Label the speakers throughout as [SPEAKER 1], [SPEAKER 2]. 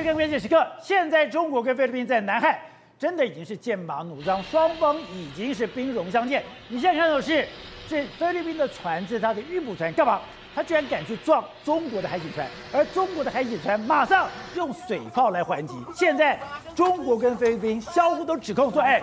[SPEAKER 1] 去看关键时刻，现在中国跟菲律宾在南海真的已经是剑拔弩张，双方已经是兵戎相见。你现在看到的是，这菲律宾的船是它的运补船，干嘛？他居然敢去撞中国的海警船，而中国的海警船马上用水炮来还击。现在中国跟菲律宾相互都指控说，哎，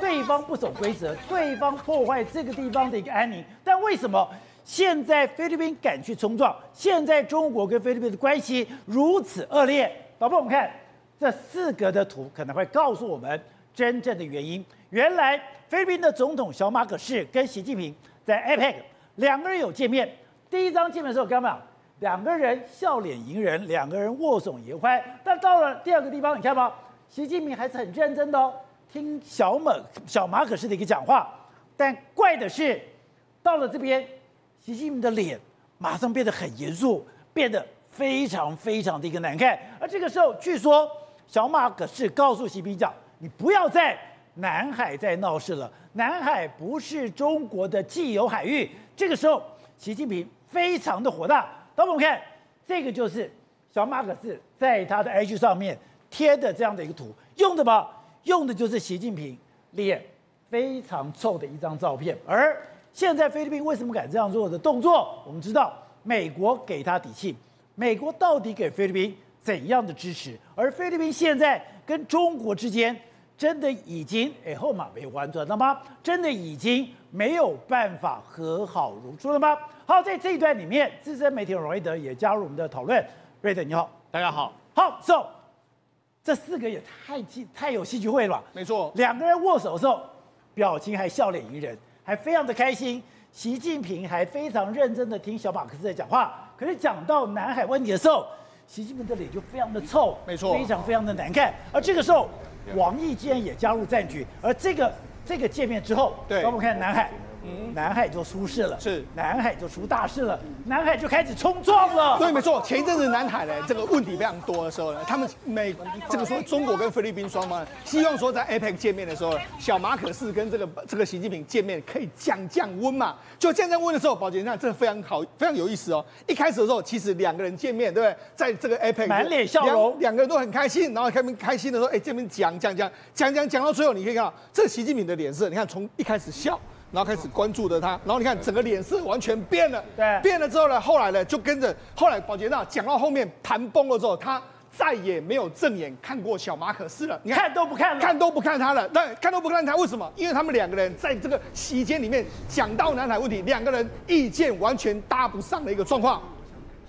[SPEAKER 1] 对方不守规则，对方破坏这个地方的一个安宁。但为什么现在菲律宾敢去冲撞？现在中国跟菲律宾的关系如此恶劣？导播，我们看这四格的图，可能会告诉我们真正的原因。原来菲律宾的总统小马可仕跟习近平在 APEC 两个人有见面。第一张见面的时候，干嘛？两个人笑脸迎人，两个人握手言欢。但到了第二个地方，你看吧，习近平还是很认真的哦，听小马小马可仕的一个讲话。但怪的是，到了这边，习近平的脸马上变得很严肃，变得非常非常的一个难看。而这个时候，据说小马可是告诉习近平讲：“你不要在南海再闹事了，南海不是中国的既有海域。”这个时候，习近平。非常的火大，那我们看这个就是小马可是在他的 IG 上面贴的这样的一个图，用的吧？用的就是习近平脸非常臭的一张照片。而现在菲律宾为什么敢这样做的动作？我们知道美国给他底气，美国到底给菲律宾怎样的支持？而菲律宾现在跟中国之间。真的已经哎后马没完转了吗？真的已经没有办法和好如初了吗？好，在这一段里面，资深媒体人瑞德也加入我们的讨论。瑞德你好，
[SPEAKER 2] 大家好。
[SPEAKER 1] 好，so 这四个也太戏太有戏剧会了吧？
[SPEAKER 2] 没错，
[SPEAKER 1] 两个人握手的时候，表情还笑脸迎人，还非常的开心。习近平还非常认真的听小马克思在讲话。可是讲到南海问题的时候，习近平的脸就非常的臭，
[SPEAKER 2] 没错，
[SPEAKER 1] 非常非常的难看。而这个时候。王毅竟然也加入战局，而这个这个见面之后，对，我们看南海。嗯，南海就出事了，是南海就出大事了，南海就开始冲撞了。
[SPEAKER 2] 对，没错，前一阵子南海呢，这个问题非常多的时候呢，他们美这个说中国跟菲律宾双方希望说在 APEC 见面的时候，小马可是跟这个这个习近平见面可以降降温嘛。就降降温的时候，宝杰，那这非常好，非常有意思哦。一开始的时候，其实两个人见面，对不对？在这个 APEC
[SPEAKER 1] 满脸笑容，
[SPEAKER 2] 两个人都很开心，然后开开心的说，哎，这边讲讲讲讲讲讲到最后，你可以看到这个习近平的脸色，你看从一开始笑。然后开始关注着他，然后你看整个脸色完全变了，对，变了之后呢，后来呢就跟着后来保杰娜讲到后面谈崩了之后，他再也没有正眼看过小马可斯了，你看，
[SPEAKER 1] 看都不看了，
[SPEAKER 2] 看都不看他了，但看都不看他，为什么？因为他们两个人在这个席间里面讲到南海问题，两个人意见完全搭不上的一个状况。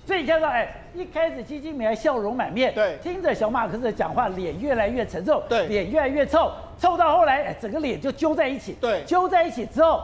[SPEAKER 1] 所以你看到，哎，一开始习近平还笑容满面，对，听着小马克思讲话，脸越来越沉重，对，脸越来越臭，臭到后来，哎，整个脸就揪在一起，对，揪在一起之后，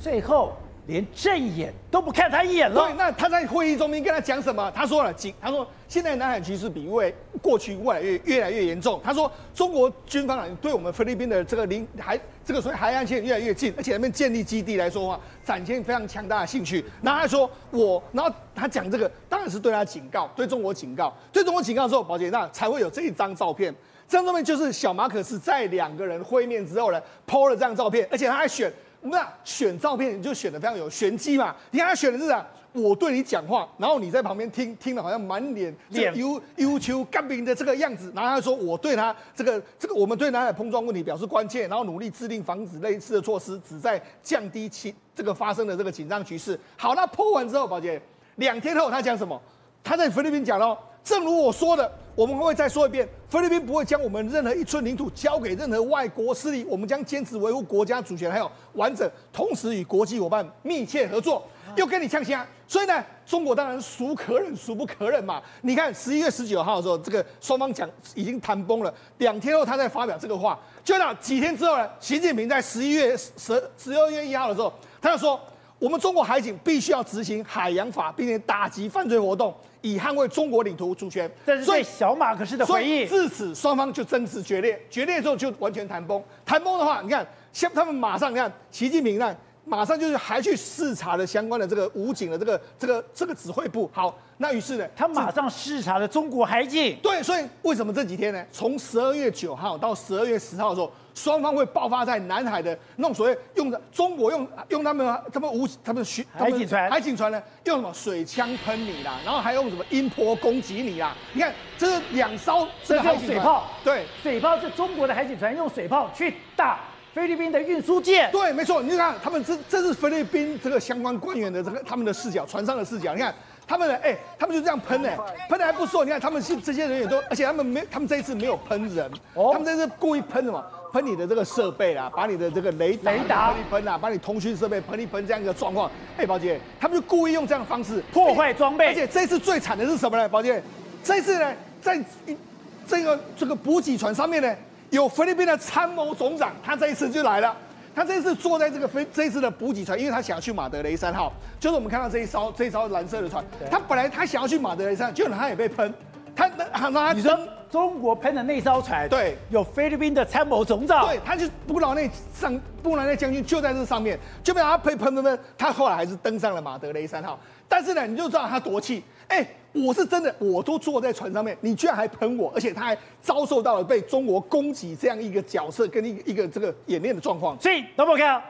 [SPEAKER 1] 最后连正眼都不看他一眼了。
[SPEAKER 2] 对，那他在会议中间跟他讲什么？他说了，警，他说现在南海局势比未过去越来越越来越严重。他说中国军方啊，对我们菲律宾的这个领海。这个所谓海岸线越来越近，而且那边建立基地来说的话，展现非常强大的兴趣。然后他说我，然后他讲这个，当然是对他警告，对中国警告，对中国警告之后，宝杰那才会有这一张照片。这张照片就是小马可是在两个人会面之后呢，PO 了这张照片，而且他还选，那选照片就选的非常有玄机嘛。你看他选的是啥？我对你讲话，然后你在旁边听，听了好像满脸脸忧忧愁干病的这个样子，然后他说我对他这个这个我们对南海碰撞问题表示关切，然后努力制定防止类似的措施，旨在降低其这个发生的这个紧张局势。好，那 PO 完之后，宝杰两天后他讲什么？他在菲律宾讲了，正如我说的，我们会再说一遍，菲律宾不会将我们任何一寸领土交给任何外国势力，我们将坚持维护国家主权还有完整，同时与国际伙伴密切合作。又跟你呛声，所以呢，中国当然孰可忍孰不可忍嘛。你看十一月十九号的时候，这个双方讲已经谈崩了，两天后他再发表这个话，就到几天之后呢，习近平在十一月十十二月一号的时候，他就说，我们中国海警必须要执行海洋法，并且打击犯罪活动，以捍卫中国领土主权。
[SPEAKER 1] 所以小马可仕的回应，
[SPEAKER 2] 至此双方就争执决裂，决裂之后就完全谈崩。谈崩的话，你看像他们马上你看习近平那。马上就是还去视察了相关的这个武警的这个这个这个指挥部。好，那于是呢，
[SPEAKER 1] 他马上视察了中国海警。
[SPEAKER 2] 对，所以为什么这几天呢？从十二月九号到十二月十号的时候，双方会爆发在南海的那种所谓用的中国用用他们他们武他们巡
[SPEAKER 1] 海警船
[SPEAKER 2] 海警船呢用什么水枪喷你啦，然后还用什么音波攻击你啦？你看这是两艘这个
[SPEAKER 1] 水炮，
[SPEAKER 2] 对，
[SPEAKER 1] 水炮是中国的海警船用水炮去打。菲律宾的运输舰，
[SPEAKER 2] 对，没错，你就看他们这这是菲律宾这个相关官员的这个他们的视角，船上的视角，你看他们呢，哎，他们就这样喷呢，喷的还不错，你看他们是这些人员都，而且他们没，他们这一次没有喷人，哦、他们这次故意喷什么？喷你的这个设备啦，把你的这个雷达喷一喷啊，把你通讯设备喷一喷这样一个状况，哎，宝姐，他们就故意用这样的方式
[SPEAKER 1] 破坏装备，
[SPEAKER 2] 而且这次最惨的是什么呢？宝姐，这次呢，在这个这个补给船上面呢。有菲律宾的参谋总长，他这一次就来了。他这一次坐在这个飞这一次的补给船，因为他想要去马德雷山号，就是我们看到这一艘这一艘蓝色的船。他本来他想要去马德雷山，结果他也被喷。他那他
[SPEAKER 1] 你说中国喷的那艘船，
[SPEAKER 2] 对，
[SPEAKER 1] 有菲律宾的参谋总长，
[SPEAKER 2] 对，他就布劳内上布劳内将军就在这上面，就被他喷喷喷喷，他后来还是登上了马德雷三号。但是呢，你就知道他多气，哎。我是真的，我都坐在船上面，你居然还喷我，而且他还遭受到了被中国攻击这样一个角色跟一个一个这个演练的状况。
[SPEAKER 1] 所以，大家看，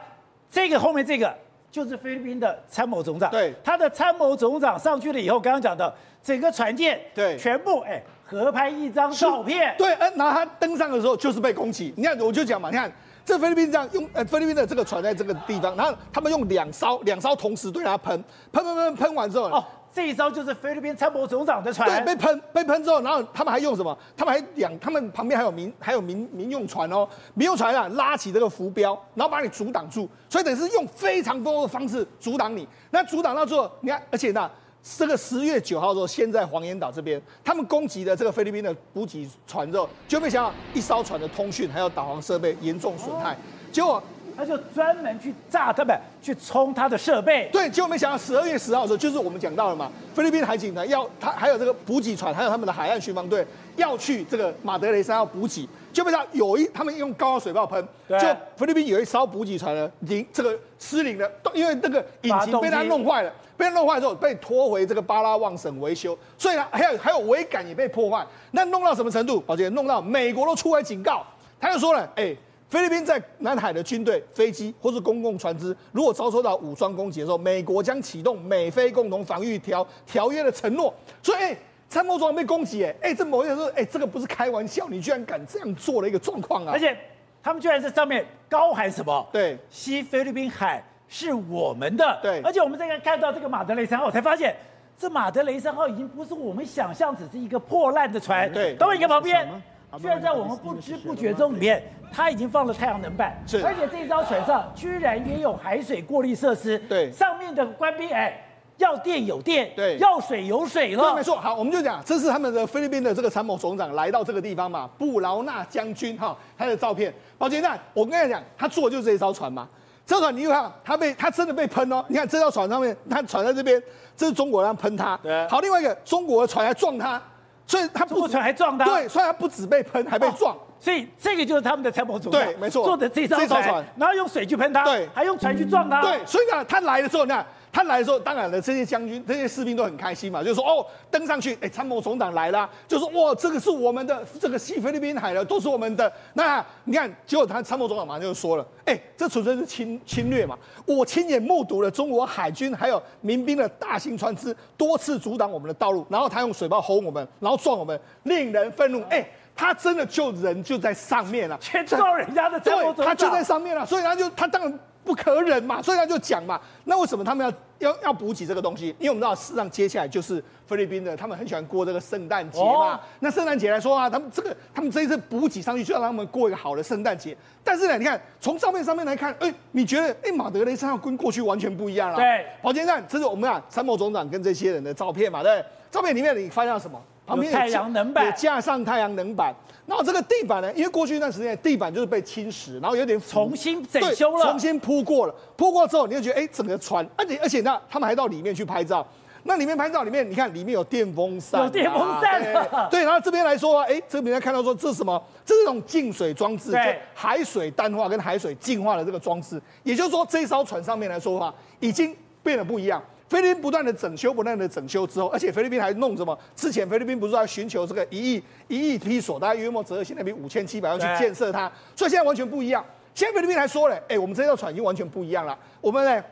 [SPEAKER 1] 这个后面这个就是菲律宾的参谋总长。
[SPEAKER 2] 对，
[SPEAKER 1] 他的参谋总长上去了以后，刚刚讲的整个船舰，
[SPEAKER 2] 对，
[SPEAKER 1] 全部哎合拍一张照片。
[SPEAKER 2] 对，呃，然后他登上的时候就是被攻击。你看，我就讲嘛，你看这菲律宾这样用，呃，菲律宾的这个船在这个地方，然后他们用两艘两艘同时对他喷，喷喷喷喷完之后。哦
[SPEAKER 1] 这一艘就是菲律宾参谋总长的船，
[SPEAKER 2] 对，被喷被喷之后，然后他们还用什么？他们还两，他们旁边还有民还有民民用船哦，民用船啊，拉起这个浮标，然后把你阻挡住，所以等于是用非常多的方式阻挡你。那阻挡到最后，你看，而且呢，这个十月九号的时候，先在黄岩岛这边，他们攻击的这个菲律宾的补给船之后，就没想到一艘船的通讯还有导航设备严重损害，结果。
[SPEAKER 1] 他就专门去炸他们，去冲他的设备。
[SPEAKER 2] 对，结果没想到十二月十号的时候，就是我们讲到了嘛，菲律宾海警呢要他还有这个补给船，还有他们的海岸巡防队要去这个马德雷山要补给，就没想到有一他们用高压水炮喷，就菲律宾有一艘补给船呢，引这个失灵了，因为那个引擎被他弄坏了，被他弄坏之后被拖回这个巴拉望省维修，所以呢还有还有桅杆也被破坏，那弄到什么程度？宝杰，弄到美国都出来警告，他就说了，哎、欸。菲律宾在南海的军队、飞机或是公共船只，如果遭受到武装攻击的时候，美国将启动美菲共同防御条条约的承诺。所以，哎，参谋长被攻击，哎，哎，这某些人说，哎，这个不是开玩笑，你居然敢这样做的一个状况啊！
[SPEAKER 1] 而且，他们居然在上面高喊什么？
[SPEAKER 2] 对，
[SPEAKER 1] 西菲律宾海是我们的。
[SPEAKER 2] 对，
[SPEAKER 1] 而且我们这个看到这个马德雷三号，才发现这马德雷三号已经不是我们想象只是一个破烂的船。
[SPEAKER 2] 对，
[SPEAKER 1] 等我一个旁边。居然在我们不知不觉中里面，他已经放了太阳能板，
[SPEAKER 2] 是，
[SPEAKER 1] 而且这一艘船上居然也有海水过滤设施，
[SPEAKER 2] 对，
[SPEAKER 1] 上面的官兵哎，要电有电，
[SPEAKER 2] 对，
[SPEAKER 1] 要水有水了，
[SPEAKER 2] 对，没错。好，我们就讲，这是他们的菲律宾的这个参谋总长来到这个地方嘛，布劳纳将军哈，他的照片。宝杰，那我跟你讲，他坐的就是这一艘船嘛，这艘船你看，他被他真的被喷哦，你看这艘船上面，他船在这边，这是中国人喷他，
[SPEAKER 1] 对，
[SPEAKER 2] 好，另外一个中国的船还撞他。所以他不
[SPEAKER 1] 船还撞他，
[SPEAKER 2] 对，所以他不止被喷，还被撞。
[SPEAKER 1] 所以这个就是他们的参谋总长，
[SPEAKER 2] 对，没错，
[SPEAKER 1] 坐的这艘船，然后用水去喷他，
[SPEAKER 2] 对，
[SPEAKER 1] 还用船去撞他，
[SPEAKER 2] 对。所以呢，他来的时候，你看他来的时候，当然了，这些将军、这些士兵都很开心嘛，就是说哦，登上去，哎，参谋总长来了，就说哇，这个是我们的，这个西菲律宾海的都是我们的。那你看，结果他参谋总长马上就说了，哎，这纯粹是侵侵略嘛，我亲眼目睹了中国海军还有民兵的大型船只多次阻挡我们的道路，然后他用水炮轰我们，然后撞我们，令人愤怒。哎。他真的就人就在上面了，
[SPEAKER 1] 先撞人家的，对，
[SPEAKER 2] 他就在上面了，所以他就他当然不可忍嘛，所以他就讲嘛，那为什么他们要要要补给这个东西？因为我们知道，事实上接下来就是菲律宾的，他们很喜欢过这个圣诞节嘛。哦、那圣诞节来说啊，他们这个他们这一次补给上去，就要让他们过一个好的圣诞节。但是呢，你看从照片上面来看，哎，你觉得哎马德雷山要跟过去完全不一样了。
[SPEAKER 1] 对，
[SPEAKER 2] 保健站，这是我们啊参谋总长跟这些人的照片嘛，对，照片里面你发现了什么？
[SPEAKER 1] 旁边有太阳能板，
[SPEAKER 2] 也架上太阳能板。那这个地板呢，因为过去一段时间地板就是被侵蚀，然后有点
[SPEAKER 1] 重新整修了，
[SPEAKER 2] 重新铺过了。铺过之后，你就觉得哎，整个船，而且而且那，他们还到里面去拍照。那里面拍照里面，你看里面有电风扇、啊，
[SPEAKER 1] 有电风扇的。
[SPEAKER 2] 对，然后这边来说啊，哎，这边看到说这是什么？这是一种净水装置，对，海水淡化跟海水净化的这个装置。也就是说，这一艘船上面来说的话，已经变得不一样。菲律宾不断的整修，不断的整修之后，而且菲律宾还弄什么？之前菲律宾不是在寻求这个一亿一亿批所，大概约莫折合新台币五千七百万去建设它，所以现在完全不一样。现在菲律宾还说了，哎，我们这艘船已经完全不一样了。我们呢，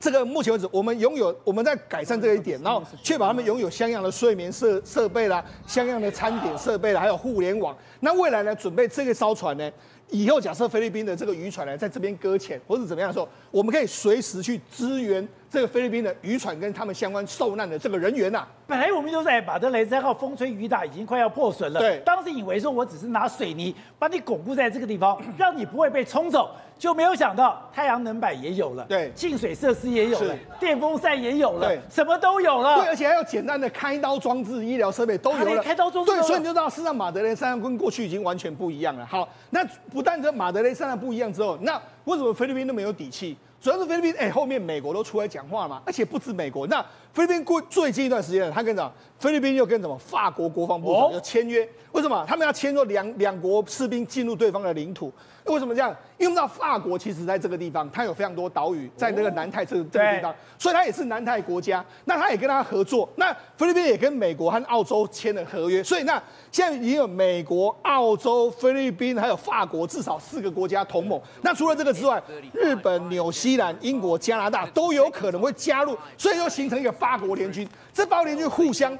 [SPEAKER 2] 这个目前为止，我们拥有我们在改善这一点，然后确保他们拥有相应的睡眠设设备啦，相应的餐点设备啦，还有互联网。那未来呢，准备这个艘船呢？以后假设菲律宾的这个渔船呢，在这边搁浅或者怎么样的时候，我们可以随时去支援这个菲律宾的渔船跟他们相关受难的这个人员呐、啊。
[SPEAKER 1] 本来我们就在马德雷三号风吹雨打，已经快要破损了。
[SPEAKER 2] 对，
[SPEAKER 1] 当时以为说我只是拿水泥把你巩固在这个地方，让你不会被冲走，就没有想到太阳能板也有了，
[SPEAKER 2] 对，
[SPEAKER 1] 净水设施也有了，电风扇也有了，
[SPEAKER 2] 对，
[SPEAKER 1] 什么都有了。
[SPEAKER 2] 对，而且还有简单的开刀装置、医疗设备都有了。
[SPEAKER 1] 开刀装置。
[SPEAKER 2] 对，所以你就知道，事实上马德雷三号跟过去已经完全不一样了。好，那不但跟马德雷。山上不一样之后，那为什么菲律宾都没有底气？主要是菲律宾，哎，后面美国都出来讲话嘛，而且不止美国，那菲律宾过最近一段时间，他跟什么？菲律宾又跟什么？法国国防部长要签约，为什么？他们要签说两两国士兵进入对方的领土。为什么这样？因为我们知道法国其实在这个地方，它有非常多岛屿，在那个南太这个这个地方，所以它也是南太国家。那它也跟它合作。那菲律宾也跟美国和澳洲签了合约。所以那现在已经有美国、澳洲、菲律宾还有法国至少四个国家同盟。那除了这个之外，日本、纽西兰、英国、加拿大都有可能会加入，所以就形成一个八国联军。这八国联军互相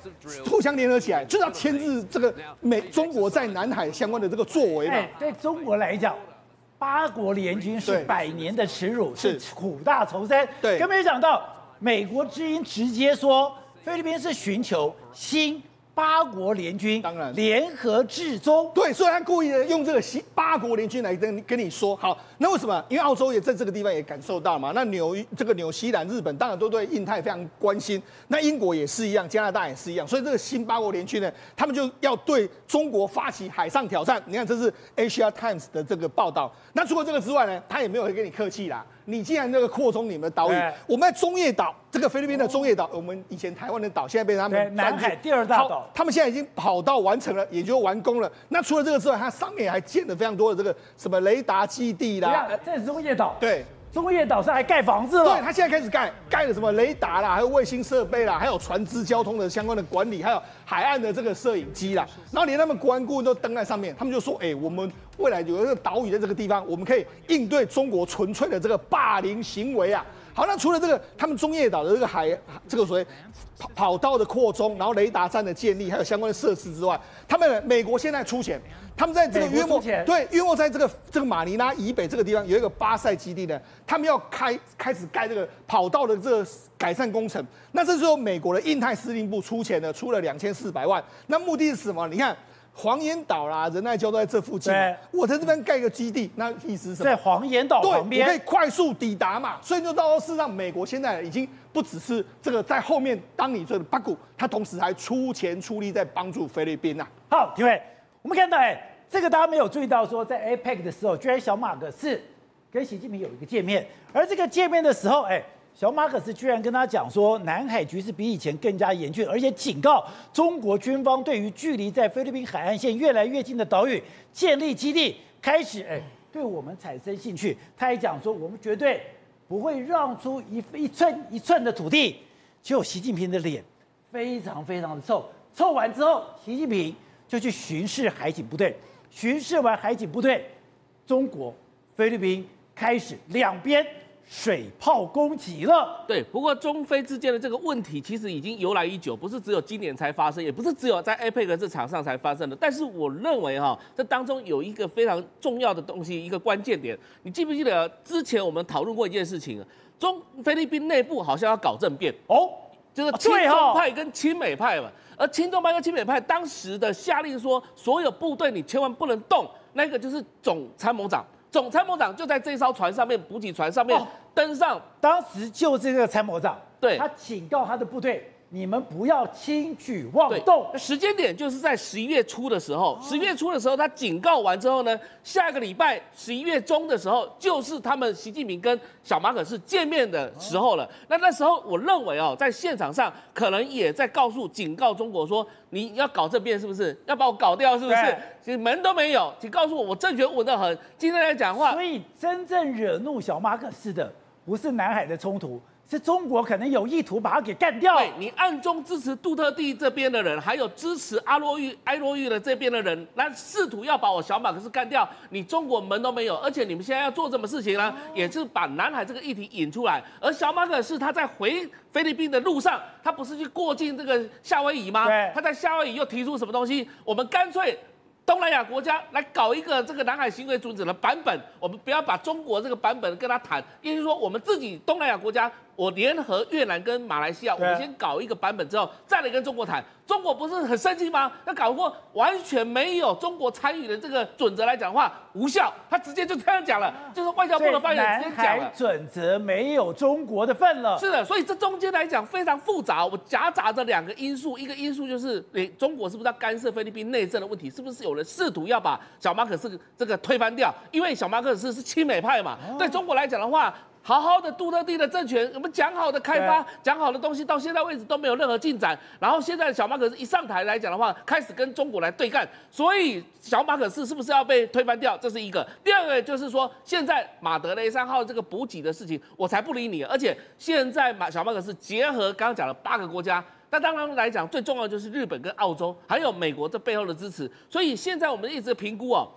[SPEAKER 2] 互相联合起来，就是要牵制这个美中国在南海相关的这个作为嘛。
[SPEAKER 1] 对中国来讲。八国联军是百年的耻辱，是苦大仇深。
[SPEAKER 2] 对，
[SPEAKER 1] 更没想到美国之音直接说，菲律宾是寻求新。八国联军当然联合制中，
[SPEAKER 2] 对，所以他故意的用这个西八国联军来跟跟你说，好，那为什么？因为澳洲也在这个地方也感受到嘛，那纽这个纽西兰、日本当然都对印太非常关心，那英国也是一样，加拿大也是一样，所以这个新八国联军呢，他们就要对中国发起海上挑战。你看，这是 Asia Times 的这个报道。那除了这个之外呢，他也没有会跟你客气啦。你既然那个扩充你们的岛屿，我们在中业岛，这个菲律宾的中业岛，我们以前台湾的岛，现在被他们
[SPEAKER 1] 南海第二大岛，
[SPEAKER 2] 他们现在已经跑道完成了，也就完工了。那除了这个之外，它上面还建了非常多的这个什么雷达基地啦。
[SPEAKER 1] 这是中业岛。
[SPEAKER 2] 对。
[SPEAKER 1] 中业岛上还盖房子了，
[SPEAKER 2] 对，他现在开始盖，盖了什么雷达啦，还有卫星设备啦，还有船只交通的相关的管理，还有海岸的这个摄影机啦，然后连他们国安顾问都登在上面，他们就说，哎、我们未来有一个岛屿在这个地方，我们可以应对中国纯粹的这个霸凌行为啊。好，那除了这个，他们中业岛的这个海，这个所谓跑跑道的扩充，然后雷达站的建立，还有相关的设施之外，他们美国现在出钱，他们在这个约莫对约莫在这个这个马尼拉以北这个地方有一个巴塞基地呢，他们要开开始盖这个跑道的这个改善工程。那这时候美国的印太司令部出钱呢，出了两千四百万。那目的是什么？你看。黄岩岛啦，仁爱礁都在这附近。我在这边盖个基地，那意思是什么？
[SPEAKER 1] 在黄岩岛旁边，
[SPEAKER 2] 我可以快速抵达嘛。所以就到事实上，美国现在已经不只是这个在后面当你这个八股，他同时还出钱出力在帮助菲律宾呐。
[SPEAKER 1] 好，因为，我们看到哎，这个大家没有注意到，说在 APEC 的时候，居然小马哥是跟习近平有一个见面，而这个见面的时候，哎。小马可斯居然跟他讲说，南海局势比以前更加严峻，而且警告中国军方对于距离在菲律宾海岸线越来越近的岛屿建立基地，开始哎对我们产生兴趣。他还讲说，我们绝对不会让出一一寸一寸的土地。就习近平的脸非常非常的臭，臭完之后，习近平就去巡视海警部队，巡视完海警部队，中国菲律宾开始两边。水炮攻击了，
[SPEAKER 3] 对。不过中非之间的这个问题其实已经由来已久，不是只有今年才发生，也不是只有在 APEC 这场上才发生的。但是我认为哈，这当中有一个非常重要的东西，一个关键点。你记不记得之前我们讨论过一件事情？中菲律宾内部好像要搞政变哦，就是亲中派跟亲美派嘛。而亲中派跟亲美派当时的下令说，所有部队你千万不能动，那个就是总参谋长。总参谋长就在这艘船上面，补给船上面登上。
[SPEAKER 1] 当时就这个参谋长，
[SPEAKER 3] 对，
[SPEAKER 1] 他警告他的部队你们不要轻举妄动。
[SPEAKER 3] 时间点就是在十一月初的时候，十一月初的时候，他警告完之后呢，下个礼拜十一月中的时候，就是他们习近平跟小马可是见面的时候了。那那时候，我认为哦，在现场上可能也在告诉、警告中国说，你要搞这边是不是？要把我搞掉是不是？其实门都没有，请告诉我，我政权稳得很。今天来讲话，
[SPEAKER 1] 所以真正惹怒小马可是的，不是南海的冲突。是中国可能有意图把他给干掉。
[SPEAKER 3] 对，你暗中支持杜特地这边的人，还有支持阿洛玉、埃洛玉的这边的人，来试图要把我小马克思干掉。你中国门都没有，而且你们现在要做什么事情呢？也是把南海这个议题引出来。而小马可仕他在回菲律宾的路上，他不是去过境这个夏威夷
[SPEAKER 1] 吗？
[SPEAKER 3] 他在夏威夷又提出什么东西？我们干脆。东南亚国家来搞一个这个南海行为准则的版本，我们不要把中国这个版本跟他谈，也就是说我们自己东南亚国家。我联合越南跟马来西亚，我们先搞一个版本之后，再来跟中国谈。中国不是很生气吗？那搞过完全没有中国参与的这个准则来讲的话，无效。他直接就这样讲了，就是外交部的发言人直接讲了，
[SPEAKER 1] 准则没有中国的份了。
[SPEAKER 3] 是的，所以这中间来讲非常复杂。我夹杂着两个因素，一个因素就是，诶，中国是不是要干涉菲律宾内政的问题？是不是有人试图要把小马可仕这个推翻掉？因为小马可仕是亲美派嘛，对中国来讲的话。好好的杜特地的政权，我们讲好的开发，讲好的东西，到现在为止都没有任何进展。然后现在小马可是一上台来讲的话，开始跟中国来对干，所以小马可是是不是要被推翻掉？这是一个。第二个就是说，现在马德雷三号这个补给的事情，我才不理你。而且现在马小马可是结合刚刚讲了八个国家，那当然来讲最重要就是日本跟澳洲，还有美国这背后的支持。所以现在我们一直评估哦。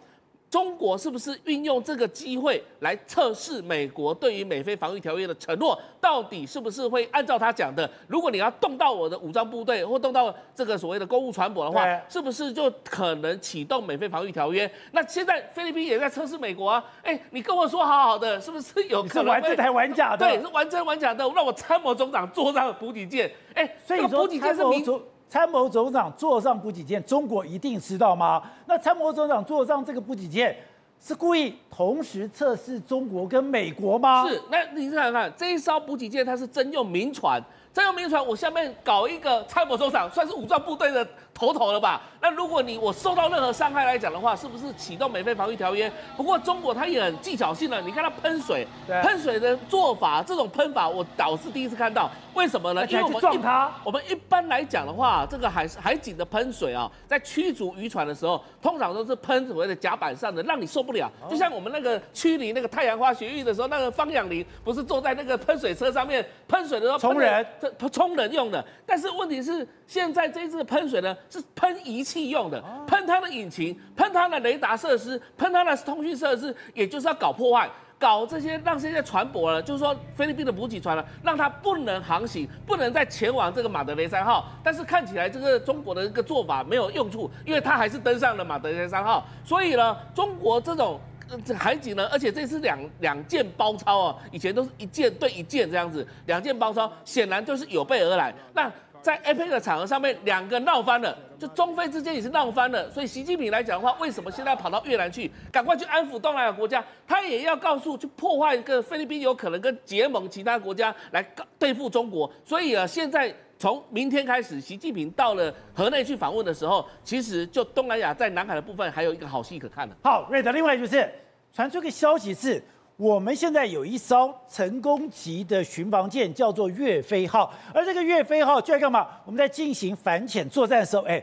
[SPEAKER 3] 中国是不是运用这个机会来测试美国对于美菲防御条约的承诺？到底是不是会按照他讲的？如果你要动到我的武装部队，或动到这个所谓的公务船舶的话，是不是就可能启动美菲防御条约？那现在菲律宾也在测试美国啊！哎，你跟我说好好的，是不是有可能
[SPEAKER 1] 玩这台玩假的？
[SPEAKER 3] 对，是玩真玩假的，让我参谋总长坐上补给舰。哎，
[SPEAKER 1] 所以你说补给舰是民。参谋总长坐上补给舰，中国一定知道吗？那参谋总长坐上这个补给舰，是故意同时测试中国跟美国吗？
[SPEAKER 3] 是。那你想想看，这一艘补给舰它是征用民船，征用民船，我下面搞一个参谋总长，算是武装部队的。头头了吧？那如果你我受到任何伤害来讲的话，是不是启动美菲防御条约？不过中国它也很技巧性的，你看它喷水，喷水的做法，这种喷法我倒是第一次看到。为什么呢？因为我们一般我们一般来讲的话，这个海海警的喷水啊，在驱逐渔船的时候，通常都是喷所谓的甲板上的，让你受不了。就像我们那个驱离那个太阳花学运的时候，那个方养林不是坐在那个喷水车上面喷水的时候，
[SPEAKER 1] 冲人，
[SPEAKER 3] 冲人用的。但是问题是，现在这一次喷水呢？是喷仪器用的，喷它的引擎，喷它的雷达设施，喷它的通讯设施，也就是要搞破坏，搞这些让这些船舶呢，就是说菲律宾的补给船呢，让它不能航行，不能再前往这个马德雷三号。但是看起来这个中国的一个做法没有用处，因为它还是登上了马德雷三号。所以呢，中国这种这海警呢，而且这次两两舰包抄啊，以前都是一舰对一舰这样子，两舰包抄，显然就是有备而来。那。在 APEC 的场合上面，两个闹翻了，就中菲之间也是闹翻了。所以习近平来讲的话，为什么现在跑到越南去，赶快去安抚东南亚国家？他也要告诉，去破坏一个菲律宾有可能跟结盟其他国家来对付中国。所以啊，现在从明天开始，习近平到了河内去访问的时候，其实就东南亚在南海的部分还有一个好戏可看的。
[SPEAKER 1] 好，瑞德，另外就是传出个消息是。我们现在有一艘成功级的巡防舰，叫做岳飞号。而这个岳飞号就在干嘛？我们在进行反潜作战的时候，哎，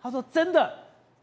[SPEAKER 1] 他说真的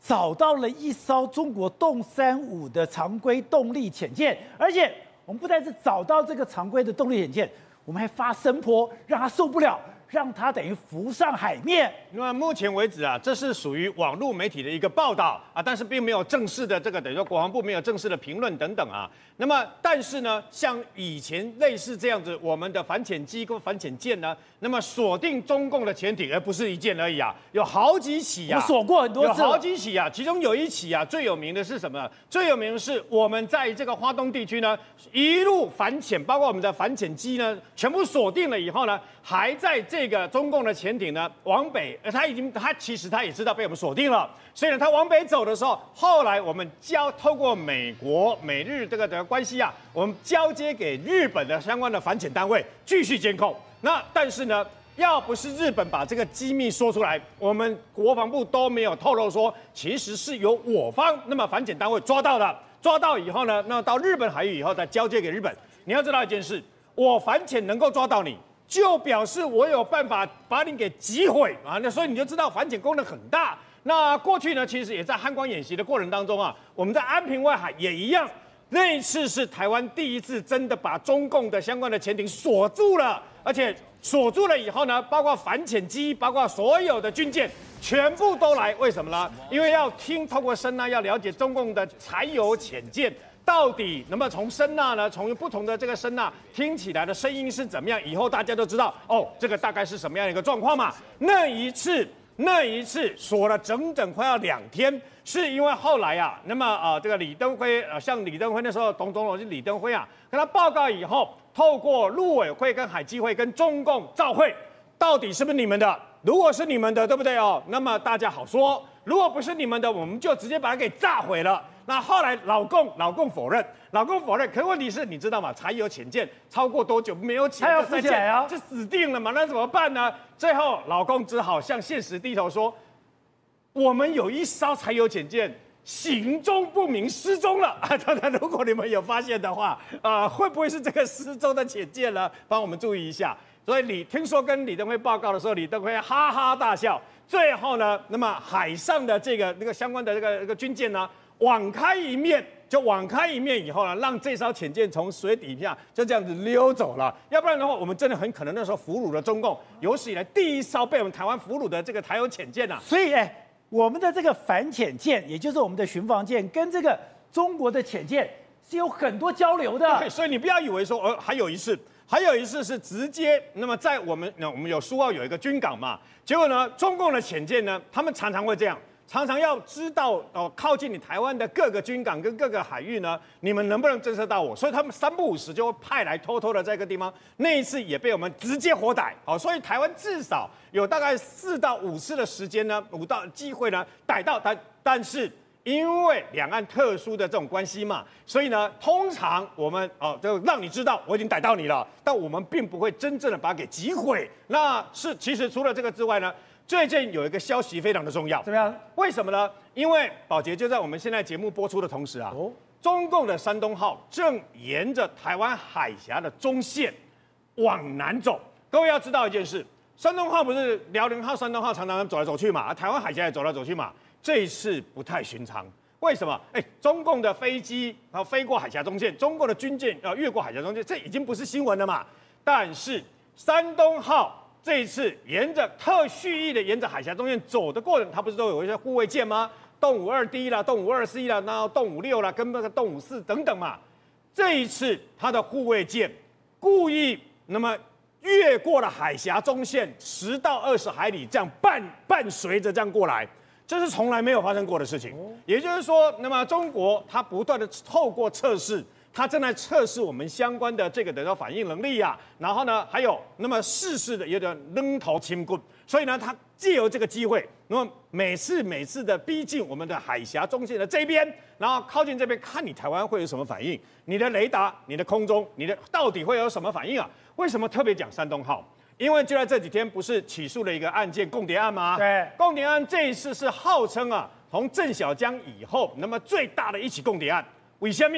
[SPEAKER 1] 找到了一艘中国洞三五的常规动力潜舰，而且我们不但是找到这个常规的动力潜舰，我们还发声波让他受不了。让它等于浮上海面。
[SPEAKER 4] 那么目前为止啊，这是属于网络媒体的一个报道啊，但是并没有正式的这个等于说国防部没有正式的评论等等啊。那么但是呢，像以前类似这样子，我们的反潜机跟反潜舰呢，那么锁定中共的潜艇，而不是一件而已啊，有好几起啊，
[SPEAKER 1] 锁过很多次，
[SPEAKER 4] 有好几起啊。其中有一起啊，最有名的是什么？最有名的是我们在这个花东地区呢，一路反潜，包括我们的反潜机呢，全部锁定了以后呢，还在这。这个中共的潜艇呢，往北，呃他已经，他其实他也知道被我们锁定了，所以呢，他往北走的时候，后来我们交透过美国、美日这个的关系啊，我们交接给日本的相关的反潜单位继续监控。那但是呢，要不是日本把这个机密说出来，我们国防部都没有透露说，其实是由我方那么反潜单位抓到的。抓到以后呢，那到日本海域以后再交接给日本。你要知道一件事，我反潜能够抓到你，就表示我有办法把你给击毁啊。那所以你就知道反潜功能很大。那过去呢，其实也在汉光演习的过程当中啊，我们在安平外海也一样。那一次是台湾第一次真的把中共的相关的潜艇锁住了，而且锁住了以后呢，包括反潜机，包括所有的军舰，全部都来。为什么呢？因为要听透过声呐，要了解中共的柴油潜舰到底那么从声呐呢，从不同的这个声呐听起来的声音是怎么样。以后大家都知道哦，这个大概是什么样的一个状况嘛。那一次。那一次锁了整整快要两天，是因为后来啊，那么、呃，这个李登辉呃，像李登辉那时候，董总统是李登辉啊，跟他报告以后，透过陆委会跟海基会跟中共照会，到底是不是你们的？如果是你们的，对不对哦？那么大家好说；如果不是你们的，我们就直接把它给炸毁了。那后来老共老共否认，老共否认。可是问题是，你知道吗？柴油潜舰超过多久没有潜？
[SPEAKER 1] 还要浮起来啊？
[SPEAKER 4] 就死定了嘛？那怎么办呢？最后老共只好向现实低头说：“我们有一艘柴油潜舰行踪不明，失踪了。啊”当然，如果你们有发现的话，啊、呃，会不会是这个失踪的潜舰呢？帮我们注意一下。所以你听说跟李登辉报告的时候，李登辉哈哈大笑。最后呢，那么海上的这个那个相关的这个这个军舰呢？网开一面，就网开一面以后呢，让这艘潜舰从水底下就这样子溜走了。要不然的话，我们真的很可能那时候俘虏了中共有史以来第一艘被我们台湾俘虏的这个台油潜舰啊。
[SPEAKER 1] 所以，哎，我们的这个反潜舰，也就是我们的巡防舰，跟这个中国的潜舰是有很多交流的。
[SPEAKER 4] 对，所以你不要以为说，呃，还有一次，还有一次是直接，那么在我们那我们有苏澳有一个军港嘛，结果呢，中共的潜舰呢，他们常常会这样。常常要知道哦，靠近你台湾的各个军港跟各个海域呢，你们能不能侦测到我？所以他们三不五时就会派来偷偷的在一个地方。那一次也被我们直接活逮。好，所以台湾至少有大概四到五次的时间呢，五到机会呢逮到他。但是因为两岸特殊的这种关系嘛，所以呢，通常我们哦就让你知道我已经逮到你了，但我们并不会真正的把它给击毁。那是其实除了这个之外呢。最近有一个消息非常的重要，
[SPEAKER 1] 怎么样？
[SPEAKER 4] 为什么呢？因为宝洁就在我们现在节目播出的同时啊，哦，中共的山东号正沿着台湾海峡的中线往南走。各位要知道一件事，山东号不是辽宁号、山东号常常走来走去嘛，台湾海峡也走来走去嘛。这一次不太寻常，为什么？哎，中共的飞机然后飞过海峡中线，中共的军舰要越过海峡中线，这已经不是新闻了嘛。但是山东号。这一次沿着特蓄意的沿着海峡中线走的过程，它不是都有一些护卫舰吗？动五二 D 啦，动五二 C 啦，然后动五六啦，跟那个动五四等等嘛。这一次它的护卫舰故意那么越过了海峡中线十到二十海里，这样伴伴随着这样过来，这是从来没有发生过的事情。也就是说，那么中国它不断的透过测试。它正在测试我们相关的这个的反应能力呀、啊，然后呢，还有那么试试的有点扔头轻棍，所以呢，它借由这个机会，那么每次每次的逼近我们的海峡中线的这边，然后靠近这边，看你台湾会有什么反应，你的雷达、你的空中、你的到底会有什么反应啊？为什么特别讲山东号？因为就在这几天，不是起诉了一个案件——共谍案吗？
[SPEAKER 1] 对，
[SPEAKER 4] 共谍案这一次是号称啊，从郑小江以后，那么最大的一起共谍案，为什么？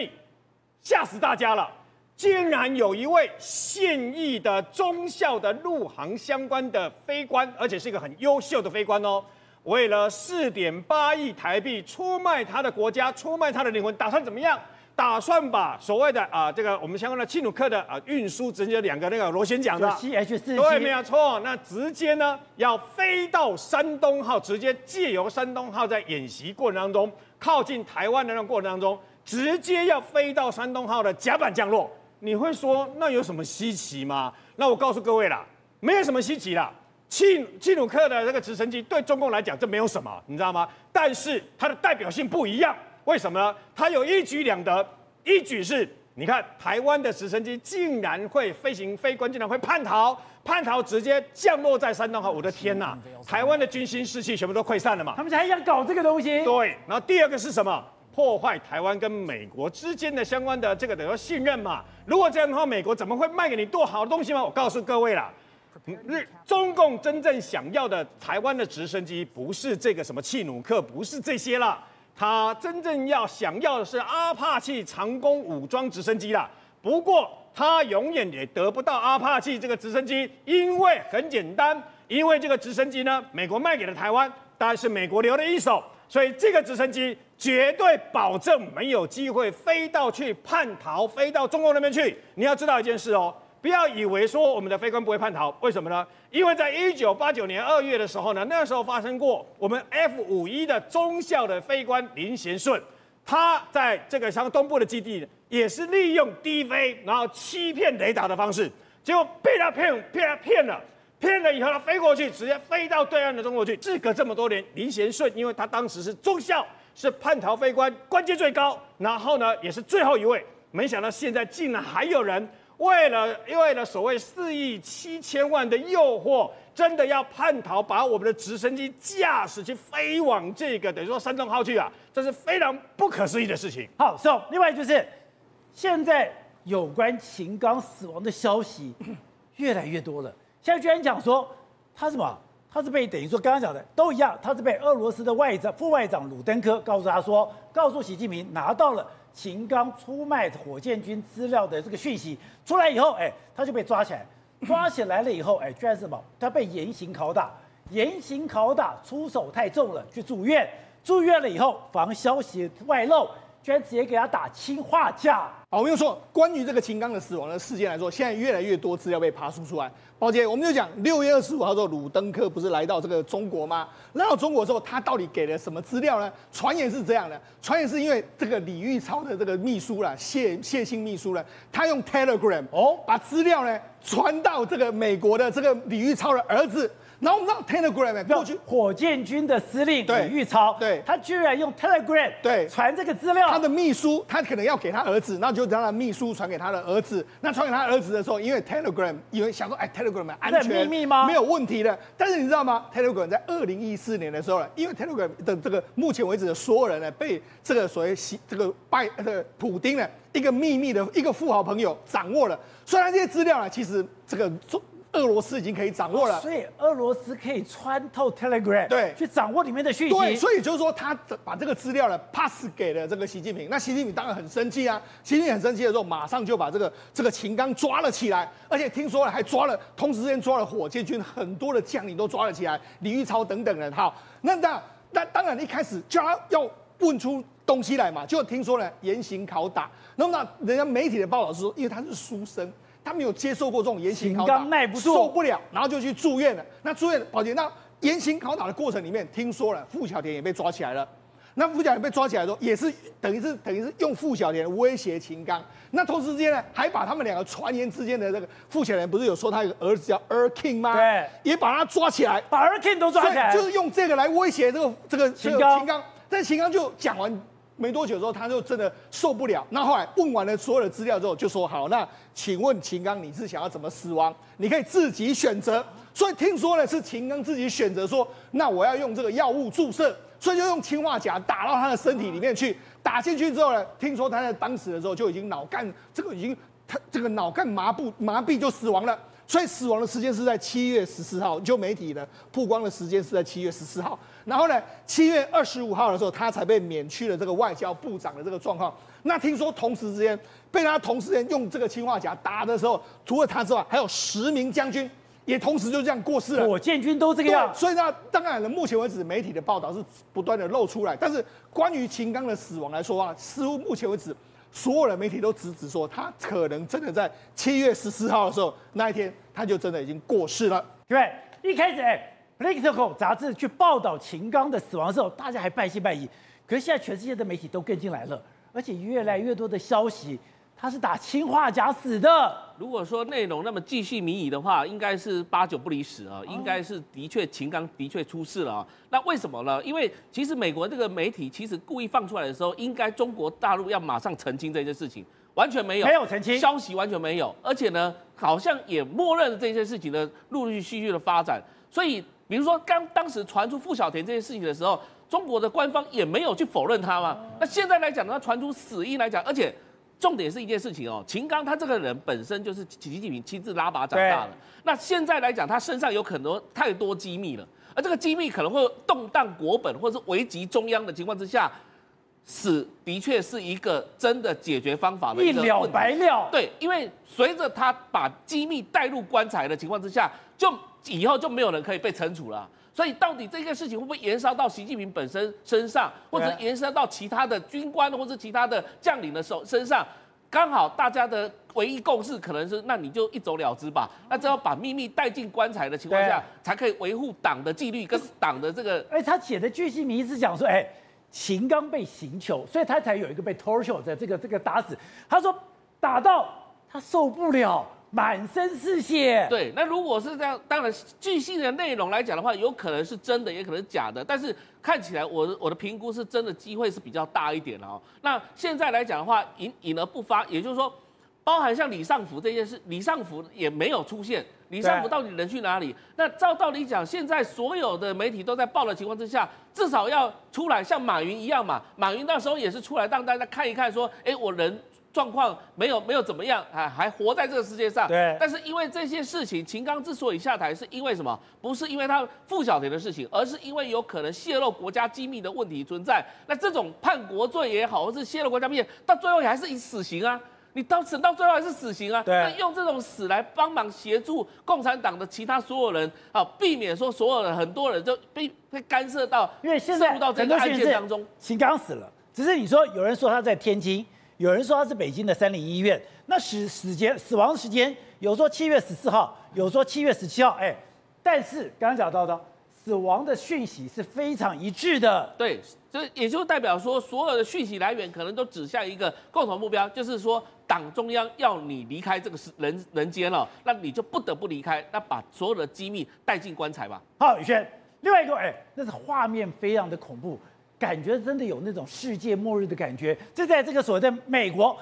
[SPEAKER 4] 吓死大家了！竟然有一位现役的中校的陆航相关的飞官，而且是一个很优秀的飞官哦。为了四点八亿台币出卖他的国家，出卖他的灵魂，打算怎么样？打算把所谓的啊这个我们相关的契努克的啊运输，直接两个那个螺旋桨的
[SPEAKER 1] CH 四，
[SPEAKER 4] 对，没有错。那直接呢要飞到山东号，直接借由山东号在演习过程当中靠近台湾的那个过程当中。直接要飞到山东号的甲板降落，你会说那有什么稀奇吗？那我告诉各位啦，没有什么稀奇啦。契契努克的这个直升机对中共来讲这没有什么，你知道吗？但是它的代表性不一样，为什么呢？它有一举两得，一举是你看台湾的直升机竟然会飞行，飞官竟然会叛逃，叛逃直接降落在山东号，我的天呐！台湾的军心士气全部都溃散了嘛？
[SPEAKER 1] 他们还想搞这个东西？
[SPEAKER 4] 对，然后第二个是什么？破坏台湾跟美国之间的相关的这个等于说信任嘛？如果这样的话，美国怎么会卖给你多好的东西吗？我告诉各位啦，中共真正想要的台湾的直升机，不是这个什么气努克，不是这些啦，他真正要想要的是阿帕奇长弓武装直升机啦。不过他永远也得不到阿帕奇这个直升机，因为很简单，因为这个直升机呢，美国卖给了台湾，但是美国留了一手，所以这个直升机绝对保证没有机会飞到去叛逃，飞到中国那边去。你要知道一件事哦。不要以为说我们的飞官不会叛逃，为什么呢？因为在一九八九年二月的时候呢，那时候发生过我们 F 五一的中校的飞官林贤顺，他在这个像东部的基地也是利用低飞，然后欺骗雷达的方式，结果被他骗，被他骗了，骗了以后他飞过去，直接飞到对岸的中国去。事隔这么多年，林贤顺因为他当时是中校，是叛逃飞官，官阶最高，然后呢也是最后一位，没想到现在竟然还有人。为了为了所谓四亿七千万的诱惑，真的要叛逃，把我们的直升机驾驶去飞往这个等于说山东号去啊，这是非常不可思议的事情。
[SPEAKER 1] 好，so 另外就是现在有关秦刚死亡的消息 越来越多了。现在居然讲说他什么？他是被等于说刚刚讲的都一样，他是被俄罗斯的外长副外长鲁登科告诉他说，告诉习近平拿到了。秦刚出卖火箭军资料的这个讯息出来以后，哎，他就被抓起来，抓起来了以后，哎，居然是什么？他被严刑拷打，严刑拷打，出手太重了，去住院，住院了以后，防消息外漏，居然直接给他打氰化钾。
[SPEAKER 2] 好，我们又说关于这个秦刚的死亡的事件来说，现在越来越多资料被爬梳出来。宝杰，我们就讲六月二十五号之后，鲁登科不是来到这个中国吗？来到中国之后，他到底给了什么资料呢？传言是这样的，传言是因为这个李玉超的这个秘书啦，谢谢姓秘书呢，他用 Telegram 哦，把资料呢传到这个美国的这个李玉超的儿子。然后我们知道 Telegram 过去
[SPEAKER 1] 火箭军的司令李玉超，
[SPEAKER 2] 对，
[SPEAKER 1] 他居然用 Telegram
[SPEAKER 2] 对
[SPEAKER 1] 传这个资料，
[SPEAKER 2] 他的秘书他可能要给他儿子，那就让他秘书传给他的儿子。那传给他儿子的时候，因为 Telegram 以为想说，哎，Telegram 安全，
[SPEAKER 1] 秘密吗？
[SPEAKER 2] 没有问题的。但是你知道吗？Telegram 在二零一四年的时候呢，因为 Telegram 的这个目前为止的所有人呢，被这个所谓西这个拜这个普丁呢一个秘密的一个富豪朋友掌握了。虽然这些资料呢，其实这个中。俄罗斯已经可以掌握了，
[SPEAKER 1] 所以俄罗斯可以穿透 Telegram，
[SPEAKER 2] 对，
[SPEAKER 1] 去掌握里面的讯息。
[SPEAKER 2] 对，所以就是说他把这个资料呢 pass 给了这个习近平，那习近平当然很生气啊。习近平很生气的时候，马上就把这个这个秦刚抓了起来，而且听说了还抓了，同时间抓了火箭军很多的将领都抓了起来，李玉超等等人。好，那那那当然一开始叫他要问出东西来嘛，就听说呢严刑拷打。那么那人家媒体的报道是说，因为他是书生。他没有接受过这种严刑拷打，
[SPEAKER 1] 耐不住，
[SPEAKER 2] 受不了，然后就去住院了。那住院，宝杰，那严刑拷打的过程里面，听说了傅小田也被抓起来了。那傅小田被抓起来的时候，也是等于是 等于是用傅小田威胁秦刚。那同时之间呢，还把他们两个传言之间的这个傅小田不是有说他有个儿子叫 Erking 吗？
[SPEAKER 1] 对，
[SPEAKER 2] 也把他抓起来，
[SPEAKER 1] 把 Erking 都抓起来，
[SPEAKER 2] 就是用这个来威胁这个这个秦刚。但秦刚就讲完。没多久之后，他就真的受不了。那后来问完了所有的资料之后，就说：“好，那请问秦刚，你是想要怎么死亡？你可以自己选择。”所以听说呢，是秦刚自己选择说：“那我要用这个药物注射。”所以就用氰化钾打到他的身体里面去。打进去之后呢，听说他在当时的时候就已经脑干这个已经他这个脑干麻布麻痹就死亡了。所以死亡的时间是在七月十四号，就媒体的曝光的时间是在七月十四号。然后呢，七月二十五号的时候，他才被免去了这个外交部长的这个状况。那听说同时之间被他同时间用这个氰化钾打的时候，除了他之外，还有十名将军也同时就这样过世了。
[SPEAKER 1] 火箭军都这个样。
[SPEAKER 2] 所以呢，当然了，目前为止媒体的报道是不断的露出来，但是关于秦刚的死亡来说啊，似乎目前为止。所有的媒体都直指说，他可能真的在七月十四号的时候那一天，他就真的已经过世了。
[SPEAKER 1] 对，一开始哎，Politico 杂志去报道秦刚的死亡的时候，大家还半信半疑。可是现在全世界的媒体都跟进来了，而且越来越多的消息。他是打氰化钾死的。
[SPEAKER 3] 如果说内容那么继续迷疑的话，应该是八九不离十啊，应该是的确秦刚的确出事了啊。那为什么呢？因为其实美国这个媒体其实故意放出来的时候，应该中国大陆要马上澄清这件事情，完全没有，
[SPEAKER 1] 没有澄清，
[SPEAKER 3] 消息完全没有，而且呢，好像也默认了这些事情的陆陆续续的发展。所以，比如说刚当时传出傅小田这件事情的时候，中国的官方也没有去否认他嘛。那现在来讲呢，传出死因来讲，而且。重点是一件事情哦，秦刚他这个人本身就是习近平亲自拉拔长大的。那现在来讲，他身上有很多太多机密了，而这个机密可能会动荡国本，或者是危及中央的情况之下，死的确是一个真的解决方法的一个
[SPEAKER 1] 一了百了。
[SPEAKER 3] 对，因为随着他把机密带入棺材的情况之下，就以后就没有人可以被惩处了。所以到底这个事情会不会延烧到习近平本身身上，或者延烧到其他的军官或者其他的将领的手身上？刚好大家的唯一共识可能是，那你就一走了之吧。那只要把秘密带进棺材的情况下，才可以维护党的纪律跟党的这个。
[SPEAKER 1] 哎，他写的巨细靡遗是讲说，哎，秦刚被刑求，所以他才有一个被 torture 的这个这个打死。他说打到他受不了。满身是血。
[SPEAKER 3] 对，那如果是这样，当然据信的内容来讲的话，有可能是真的，也可能是假的。但是看起来我，我我的评估是真的机会是比较大一点哦。那现在来讲的话，隐隐而不发，也就是说，包含像李尚福这件事，李尚福也没有出现。李尚福到底人去哪里？那照道理讲，现在所有的媒体都在报的情况之下，至少要出来像马云一样嘛。马云那时候也是出来让大家看一看，说，哎，我人。状况没有没有怎么样，还还活在这个世界上。
[SPEAKER 1] 对。
[SPEAKER 3] 但是因为这些事情，秦刚之所以下台，是因为什么？不是因为他傅小田的事情，而是因为有可能泄露国家机密的问题存在。那这种叛国罪也好，或是泄露国家秘密，到最后也还是以死刑啊。你到审到最后还是死刑啊。
[SPEAKER 1] 对。
[SPEAKER 3] 那用这种死来帮忙协助共产党的其他所有人啊，避免说所有人很多人就被被干涉到，
[SPEAKER 1] 因为现在
[SPEAKER 3] 入到这个案件当中。
[SPEAKER 1] 秦刚死了，只是你说有人说他在天津。有人说他是北京的三零医院，那死时间死亡时间有说七月十四号，有说七月十七号，哎，但是刚刚讲到的死亡的讯息是非常一致的，
[SPEAKER 3] 对，这也就代表说所有的讯息来源可能都指向一个共同目标，就是说党中央要你离开这个是人人间了，那你就不得不离开，那把所有的机密带进棺材吧。
[SPEAKER 1] 好，宇轩，另外一个，哎，那是画面非常的恐怖。感觉真的有那种世界末日的感觉。就在这个所谓的美国，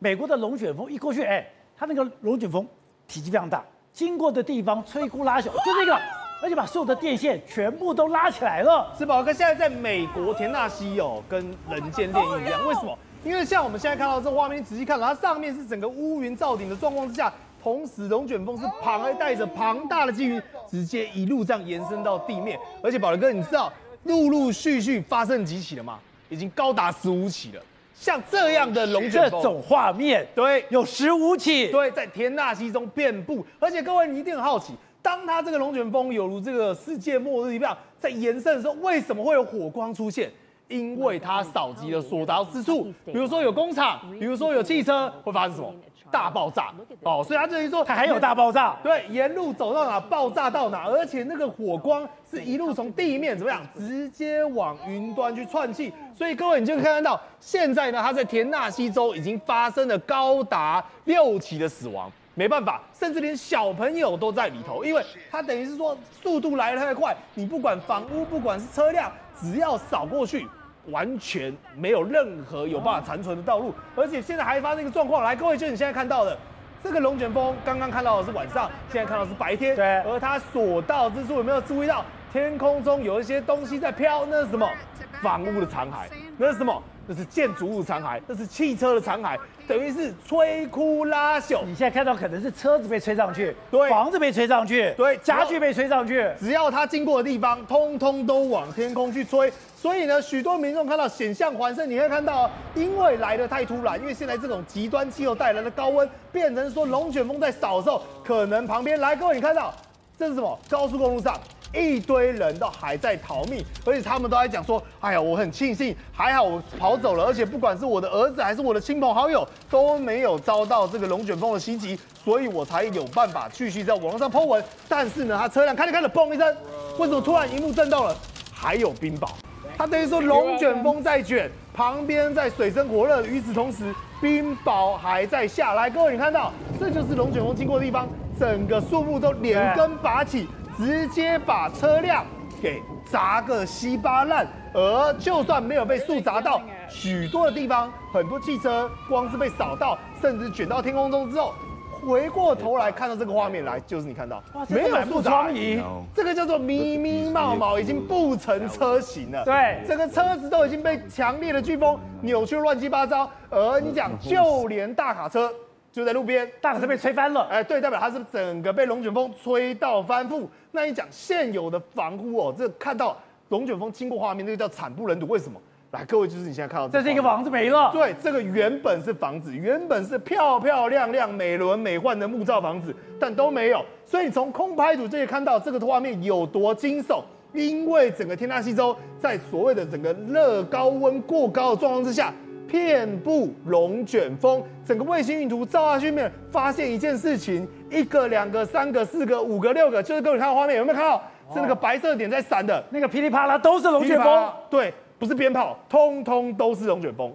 [SPEAKER 1] 美国的龙卷风一过去，哎，它那个龙卷风体积非常大，经过的地方摧枯拉朽，就这个，而且把所有的电线全部都拉起来了。
[SPEAKER 5] 是宝哥，现在在美国田纳西哦，跟人间炼狱一样。为什么？因为像我们现在看到这画面，仔细看，它上面是整个乌云罩顶的状况之下，同时龙卷风是庞带着庞大的积云，直接一路这样延伸到地面。而且宝哥，你知道？陆陆续续发生几起了吗？已经高达十五起了。像这样的龙卷风，
[SPEAKER 1] 这种画面，
[SPEAKER 5] 对，
[SPEAKER 1] 有十五起，
[SPEAKER 5] 对，在田纳西中遍布。而且各位，你一定很好奇，当它这个龙卷风有如这个世界末日一样在延伸的时候，为什么会有火光出现？因为它扫及了所到之处，比如说有工厂，比如说有汽车，会发生什么？大爆炸哦，所以他等于说，
[SPEAKER 1] 它还有大爆炸，
[SPEAKER 5] 对，沿路走到哪爆炸到哪，而且那个火光是一路从地面怎么样，直接往云端去窜气，所以各位你就看到，现在呢，他在田纳西州已经发生了高达六起的死亡，没办法，甚至连小朋友都在里头，因为他等于是说速度来得太快，你不管房屋，不管是车辆，只要扫过去。完全没有任何有办法残存的道路，而且现在还发生一个状况，来，各位，就你现在看到的这个龙卷风，刚刚看到的是晚上，现在看到的是白天，
[SPEAKER 1] 对，
[SPEAKER 5] 而它所到之处有没有注意到天空中有一些东西在飘？那是什么？房屋的残骸？那是什么？那是建筑物残骸？那是汽车的残骸？等于是摧枯拉朽。
[SPEAKER 1] 你现在看到可能是车子被吹上去，
[SPEAKER 5] 对，
[SPEAKER 1] 房子被吹上去，
[SPEAKER 5] 对，
[SPEAKER 1] 家具被吹上去，
[SPEAKER 5] 只要它经过的地方，通通都往天空去吹。所以呢，许多民众看到险象环生，你会看到，因为来的太突然，因为现在这种极端气候带来的高温，变成说龙卷风在扫的时候，可能旁边来，各位你看到这是什么？高速公路上一堆人都还在逃命，而且他们都在讲说，哎呀，我很庆幸，还好我跑走了，而且不管是我的儿子还是我的亲朋好友都没有遭到这个龙卷风的袭击，所以我才有办法继续在网络上 po 文。但是呢，他车辆开着开着，嘣一声，为什么突然萤幕震到了？还有冰雹。他等于说龙卷风在卷，旁边在水深火热，与此同时冰雹还在下来。各位，你看到，这就是龙卷风经过的地方，整个树木都连根拔起，直接把车辆给砸个稀巴烂。而就算没有被树砸到，许多的地方，很多汽车光是被扫到，甚至卷到天空中之后，回过头来看到这个画面来，就是你看到
[SPEAKER 1] 哇，没有复杂仪，
[SPEAKER 5] 这个叫做咪咪冒毛，已经不成车型了。
[SPEAKER 1] 对，
[SPEAKER 5] 整个车子都已经被强烈的飓风扭曲乱七八糟。而你讲，就连大卡车就在路边，
[SPEAKER 1] 大卡车被吹翻了。
[SPEAKER 5] 哎，对，代表它是整个被龙卷风吹到翻覆。那你讲现有的房屋哦，这看到龙卷风经过画面，那个叫惨不忍睹。为什么？来，各位，就是你现在看到这，
[SPEAKER 1] 这是一个房子没了。
[SPEAKER 5] 对，这个原本是房子，原本是漂漂亮亮、美轮美奂的木造房子，但都没有。所以你从空拍图就可以看到这个画面有多惊悚，因为整个天大西州在所谓的整个热高温过高的状况之下，遍布龙卷风。整个卫星云图照下去面，发现一件事情：一个、两个、三个、四个、五个、六个，就是各位看到画面有没有看到？是那个白色点在闪的，
[SPEAKER 1] 那个噼里啪啦都是龙卷风。
[SPEAKER 5] 对。不是鞭炮，通通都是龙卷风。